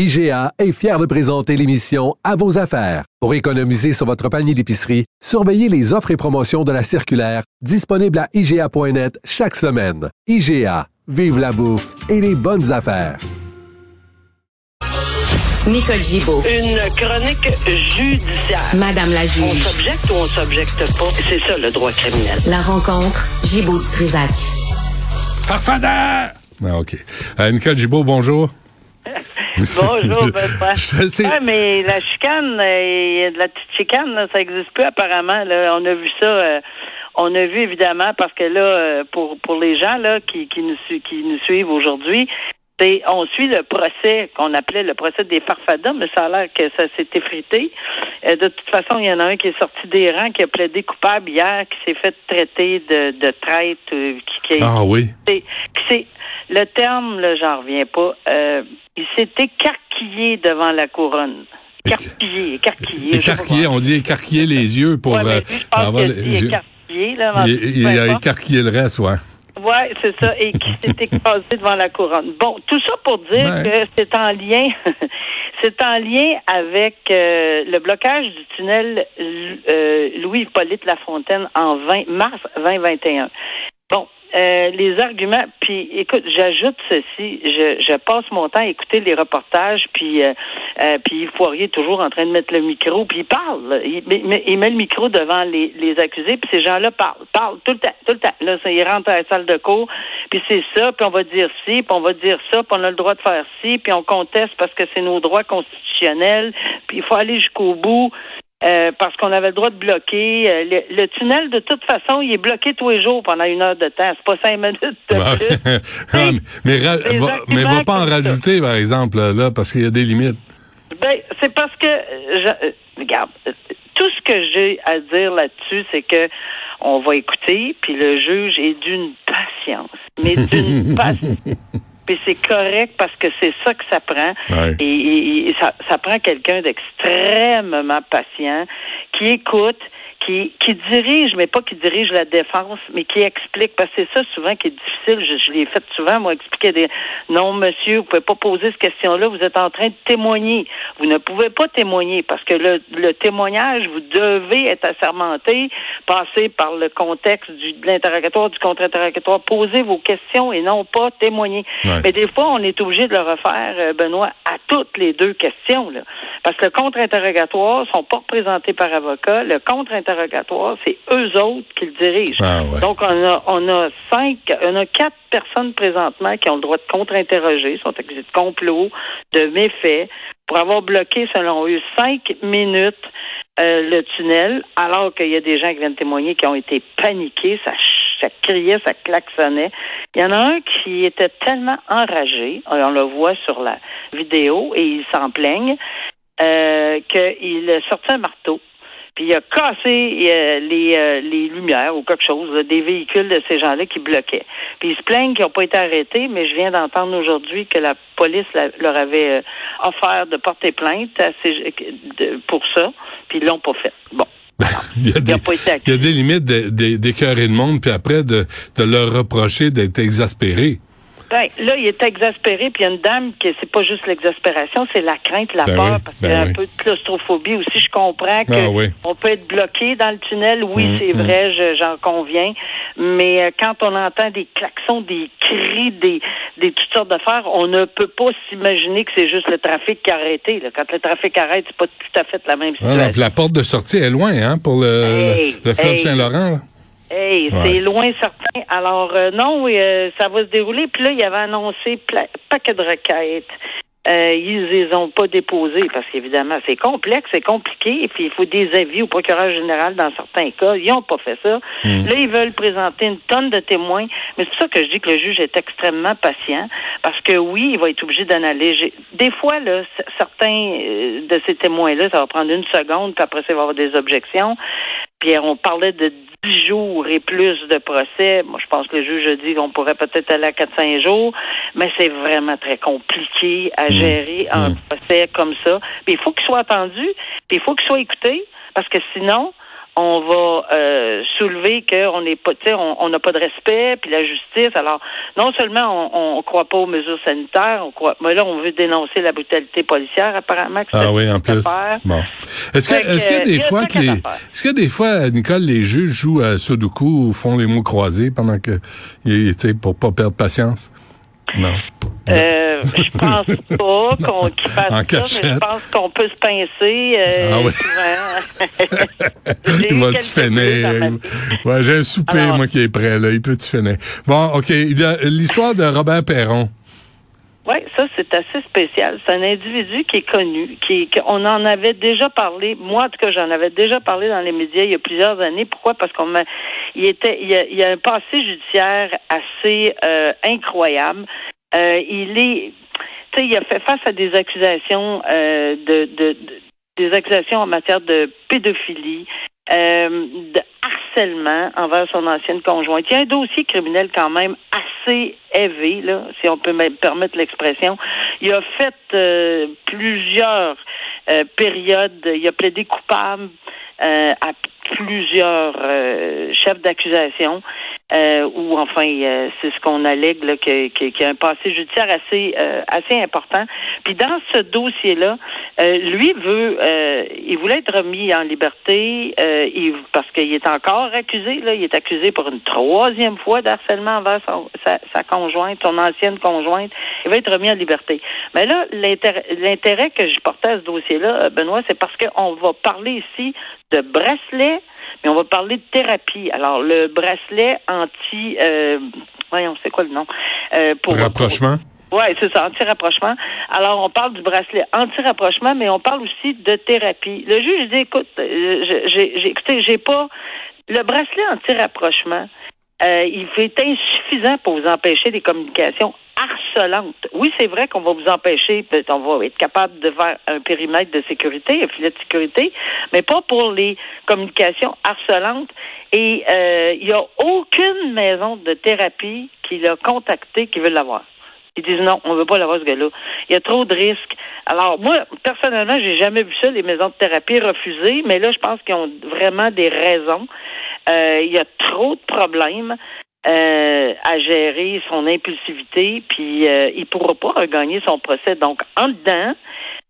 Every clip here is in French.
IGA est fier de présenter l'émission À vos affaires. Pour économiser sur votre panier d'épicerie, surveillez les offres et promotions de la circulaire disponible à IGA.net chaque semaine. IGA, vive la bouffe et les bonnes affaires. Nicole Gibaud. Une chronique judiciaire. Madame la On juge. s'objecte ou on s'objecte pas. C'est ça le droit criminel. La rencontre, Gibaud du Trisac. Farfadeur! Ah, OK. Euh, Nicole Gibault, bonjour. Bonjour, sais. Ouais, mais la chicane, euh, la petite chicane, là, ça n'existe plus apparemment. Là. On a vu ça. euh, on a vu évidemment parce que là, euh, pour pour les gens là qui, qui nous qui nous suivent aujourd'hui, on suit le procès qu'on appelait le procès des farfadas, mais ça a l'air que ça s'est effrité. Euh, de toute façon, il y en a un qui est sorti des rangs, qui a plaidé coupable hier, qui s'est fait traiter de, de traite, euh, qui, qui Ah oui. c'est, c'est le terme, là, j'en reviens pas. Euh, il s'est écarquillé devant la couronne. Écarquillé, écarquillé. Écarquillé, on dit écarquiller les yeux pour Ouais, mais lui, je pense avoir les yeux. écarquillé, là. mais Il, il a écarquillé le reste, ouais. Ouais, c'est ça, et qui s'est écrasé devant la couronne. Bon, tout ça pour dire Ouais. que c'est en lien, c'est en lien avec euh, le blocage du tunnel euh, Louis-Hippolyte Lafontaine en 20, mars 2021. Bon, euh, les arguments, puis écoute, j'ajoute ceci, je, je passe mon temps à écouter les reportages, puis euh, euh, toujours en train de mettre le micro, puis il parle, il, met- le micro devant les, les accusés, puis ces gens-là parlent, parlent tout le temps, tout le temps. Là, ils rentrent à la salle de cours, puis c'est ça, puis on va dire ci, puis on va dire ça, puis on a le droit de faire ci, puis on conteste parce que c'est nos droits constitutionnels, puis il faut aller jusqu'au bout. Euh, parce qu'on avait le droit de bloquer. Euh, le, le tunnel, de toute façon, il est bloqué tous les jours pendant une heure de temps. C'est pas cinq minutes de plus. Ah, mais, va, mais va arguments pas en ça. rajouter, par exemple, là, parce qu'il y a des limites. Ben, c'est parce que, euh, je- regarde, tout ce que j'ai à dire là-dessus, c'est que on va écouter, puis le juge est d'une patience, mais d'une patience. Puis c'est correct parce que c'est ça que ça prend. Ouais. Et, et- et ça, ça prend quelqu'un d'extrêmement patient qui écoute, qui, qui dirige, mais pas qui dirige la défense, mais qui explique. Parce que c'est ça souvent qui est difficile. Je, je l'ai fait souvent, moi, expliquer des non, monsieur, vous pouvez pas poser cette question-là, vous êtes en train de témoigner. Vous ne pouvez pas témoigner parce que le, le témoignage, vous devez être assermenté, passer par le contexte du, de l'interrogatoire, du contre-interrogatoire, poser vos questions et non pas témoigner. Ouais. Mais des fois, on est obligé de le refaire, euh, Benoît, à toutes les deux questions. Là. Parce que le contre-interrogatoire sont pas représentés par avocat. Le contre-interrogatoire, c'est eux autres qui le dirigent. Ah ouais. Donc, on a, on a cinq, on a quatre personnes présentement qui ont le droit de contre-interroger, sont accusées de complot, de méfaits, pour avoir bloqué, selon eux, cinq minutes euh, le tunnel, alors qu'il y a des gens qui viennent témoigner qui ont été paniqués, ça, ça criait, ça klaxonnait. Il y en a un qui était tellement enragé, on le voit sur la vidéo, et il s'en plaigne, euh, qu'il a sorti un marteau, puis il a cassé euh, les, euh, les lumières ou quelque chose, des véhicules de ces gens-là qui bloquaient. Puis ils se plaignent qu'ils n'ont pas été arrêtés, mais je viens d'entendre aujourd'hui que la police leur avait offert de porter plainte à ces- pour ça, puis ils l'ont pas fait. Bon. Il y a des, il y a des limites de- de- d'écœurer le monde, puis après de, de leur reprocher d'être exaspéré. Ben, là, il est exaspéré, puis il y a une dame qui c'est pas juste l'exaspération, c'est la crainte, la Ben peur, oui, parce ben qu'il y a oui. un peu de claustrophobie aussi. Je comprends que Ah oui. peut être bloqué dans le tunnel. Oui, Mm, c'est vrai, je- j'en conviens. Mais euh, quand on entend des klaxons, des cris, des, des toutes sortes d'affaires, on ne peut pas s'imaginer que c'est juste le trafic qui a arrêté. Là. Quand le trafic arrête, c'est pas tout à fait la même Ah, situation. la porte de sortie est loin, hein, pour le, Hey, le, le fleuve hey. Saint-Laurent. Hey, Ouais. c'est loin certain. Alors euh, non, oui, euh, ça va se dérouler. Puis là, il avait annoncé paquet de requêtes. euh, ils les ont pas déposés parce qu'évidemment, c'est complexe, c'est compliqué, et puis il faut des avis au procureur général dans certains cas. Ils ont pas fait ça. Hmm. Là, ils veulent présenter une tonne de témoins. Mais c'est pour ça que je dis que le juge est extrêmement patient parce que oui, il va être obligé d'analyser. Des fois, là, certains euh, de ces témoins-là, ça va prendre une seconde, puis après ça, va avoir des objections. Puis on parlait de 10 jours et plus de procès. Moi, je pense que le juge a dit qu'on pourrait peut-être aller à 4-5 jours, mais c'est vraiment très compliqué à gérer un procès comme ça. Puis il faut qu'il soit attendu, puis il faut qu'il soit écouté, parce que sinon, on va euh, soulever qu'on n'est pas, tu sais, on n'a pas de respect, puis la justice. Alors, non seulement on, on croit pas aux mesures sanitaires, on croit, mais là, on veut dénoncer la brutalité policière, apparemment. Que Ah oui, en plus. Bon. Est-ce que, Fait que, est-ce qu'il y a des il y a fois que les, est-ce qu'il y a des fois, Nicole, les juges jouent à Sudoku ou font les mots croisés pendant que, tu sais, pour pas perdre patience? Non. Euh, je pense pas qu'on qu'il fasse En ça, mais je pense qu'on peut se pincer. Euh, Ah. J'ai Il va dans finir. Ouais, j'ai un souper, Alors- moi, qui est prêt, là. Il peut te finir. Bon, OK. A L'histoire de Robert Perron. Oui, ça c'est assez spécial. C'est un individu qui est connu, qui, on en avait déjà parlé. Moi, en tout cas, j'en avais déjà parlé dans les médias il y a plusieurs années. Pourquoi? Parce qu'on il était, il a, il a un passé judiciaire assez euh, incroyable. Euh, il est, tu sais, il a fait face à des accusations euh, de, de, de- des accusations en matière de pédophilie. Envers son ancienne conjointe. Il y a un dossier criminel quand même assez élevé, si on peut me permettre l'expression. Il a fait euh, plusieurs euh, périodes, il a plaidé coupable euh, à plusieurs chefs d'accusation, euh, ou enfin, euh, c'est ce qu'on allègue, là, qu'il y a un passé judiciaire assez, euh, assez important. Puis dans ce dossier-là, euh, lui veut, euh, il voulait être remis en liberté, euh, il- parce qu'il est encore accusé, là, il est accusé pour une troisième fois d'harcèlement envers sa, sa conjointe, son ancienne conjointe. Il va être remis en liberté. Mais là, l'intérêt que je portais à ce dossier-là, euh, Benoît, c'est parce qu'on va parler ici de bracelet, mais on va parler de thérapie. Alors, le bracelet anti... Euh, voyons, c'est quoi le nom? Euh, pour, Rapprochement? oui, c'est ça, anti-rapprochement. Alors, on parle du bracelet anti-rapprochement, mais on parle aussi de thérapie. Le juge dit, écoute, euh, j'ai- écoutez, j'ai pas... Le bracelet anti-rapprochement, euh, il est insuffisant pour vous empêcher des communications Oui, c'est vrai qu'on va vous empêcher, on va être capable de faire un périmètre de sécurité, un filet de sécurité, mais pas pour les communications harcelantes. Et euh, il n'y a aucune maison de thérapie qui l'a contacté qui veut l'avoir. Ils disent non, on veut pas l'avoir ce gars-là. Il y a trop de risques. Alors moi, personnellement, j'ai jamais vu ça, les maisons de thérapie refusées, mais là, je pense qu'ils ont vraiment des raisons. Euh, il y a trop de problèmes euh, à gérer son impulsivité, puis euh, il pourra pas regagner son procès. Donc, en dedans,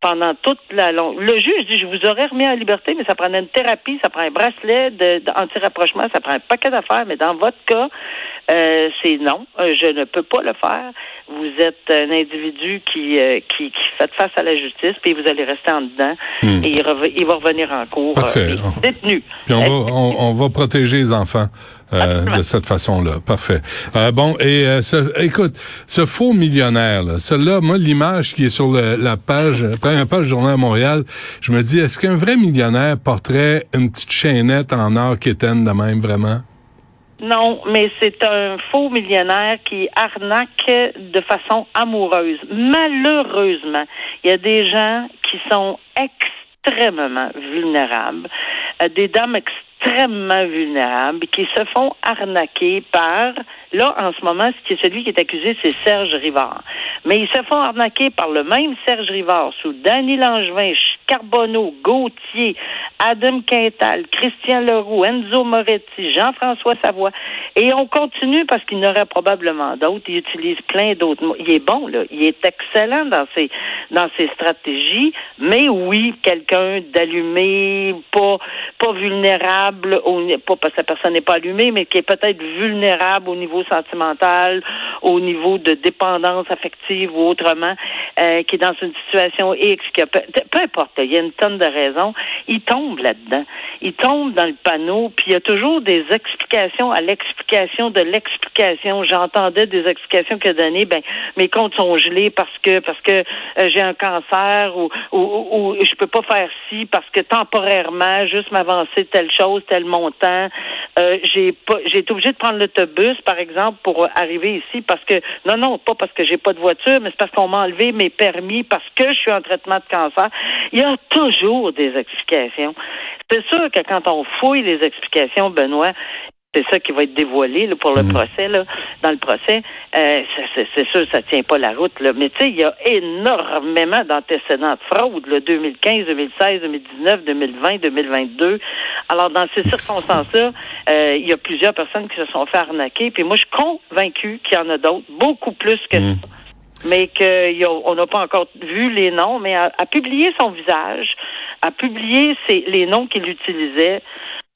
pendant toute la longue. Le juge dit, je vous aurais remis en liberté, mais ça prend une thérapie, ça prend un bracelet de, d'anti-rapprochement, ça prend un paquet d'affaires, mais dans votre cas, euh, c'est non, euh, je ne peux pas le faire. Vous êtes un individu qui, euh, qui, qui fait face à la justice, puis vous allez rester en dedans, Hmm. et il, va revenir en cours Parfait. euh, et détenu. Puis on va, on, on va protéger les enfants de cette façon-là. Parfait. Euh, bon, et euh, ce- écoute, ce faux millionnaire, là, celui-là, moi, l'image qui est sur le- la page, la première page du Journal à Montréal, je me dis, est-ce qu'un vrai millionnaire porterait une petite chaînette en or quétaine de même, vraiment? Non, mais c'est un faux millionnaire qui arnaque de façon amoureuse. Malheureusement, il y a des gens qui sont extrêmement vulnérables, euh, des dames extrêmement vulnérables qui se font arnaquer par, là, en ce moment, ce qui est celui qui est accusé, c'est Serge Rivard. Mais ils se font arnaquer par le même Serge Rivard sous Danny Langevin, Carbonneau, Gauthier, Adam Quintal, Christian Leroux, Enzo Moretti, Jean-François Savoie. Et on continue parce qu'il y en aurait probablement d'autres. Il utilise plein d'autres mots. Il est bon, là. Il est excellent dans ses, dans ses stratégies. Mais oui, quelqu'un d'allumé, pas, pas vulnérable, au, pas parce que la personne n'est pas allumée, mais qui est peut-être vulnérable au niveau sentimental, au niveau de dépendance affective ou autrement, euh, qui est dans une situation X, qui a peu, peu importe. Il y a une tonne de raisons. Il tombe là-dedans. Il tombe dans le panneau, puis il y a toujours des explications à l'explication de l'explication. J'entendais des explications que donné, ben mes comptes sont gelés parce que parce que euh, j'ai un cancer ou, ou, ou, je peux pas faire ci parce que temporairement, juste m'avancer telle chose, tel montant. Euh, j'ai pas j'ai été obligé de prendre l'autobus, par exemple, pour arriver ici parce que non, non, pas parce que j'ai pas de voiture, mais c'est parce qu'on m'a enlevé mes permis parce que je suis en traitement de cancer. Il y a toujours des explications. C'est sûr que quand on fouille les explications, Benoît, c'est ça qui va être dévoilé pour le mm. procès. Là. Dans le procès, euh, c'est sûr ça tient pas la route. Là. Mais tu sais, il y a énormément d'antécédents de fraude, là, 2015, 2016, 2019, 2020, 2022. Alors, dans ces circonstances-là, euh, il y a plusieurs personnes qui se sont fait arnaquer. Puis moi, je suis convaincu qu'il y en a d'autres, beaucoup plus que mm. ça mais qu'on n'a pas encore vu les noms, mais à, publier son visage, à publier les noms qu'il utilisait,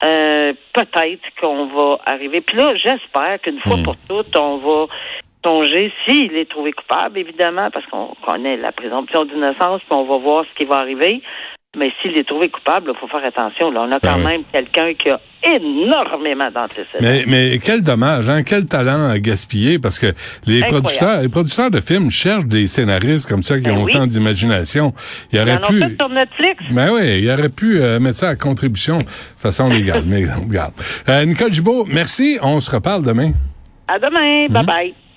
euh, peut-être qu'on va arriver. Puis là, j'espère qu'une fois hmm. pour toutes, on va songer, s'il est trouvé coupable, évidemment, parce qu'on connaît la présomption d'innocence, puis on va voir ce qui va arriver. Mais s'il est trouvé coupable, il faut faire attention. Là. On a quand ben même quelqu'un qui a énormément d'antécédents. Mais, mais quel dommage, hein? quel talent à gaspiller, parce que les producteurs, les producteurs de films cherchent des scénaristes comme ça qui ben ont autant d'imagination. Il y aurait pu. Fait sur Netflix. Ben oui, il aurait pu euh, mettre ça à contribution de façon légale. mais regarde. Euh, Nicole Gibault, merci. On se reparle demain. À demain. Bye mhm. bye.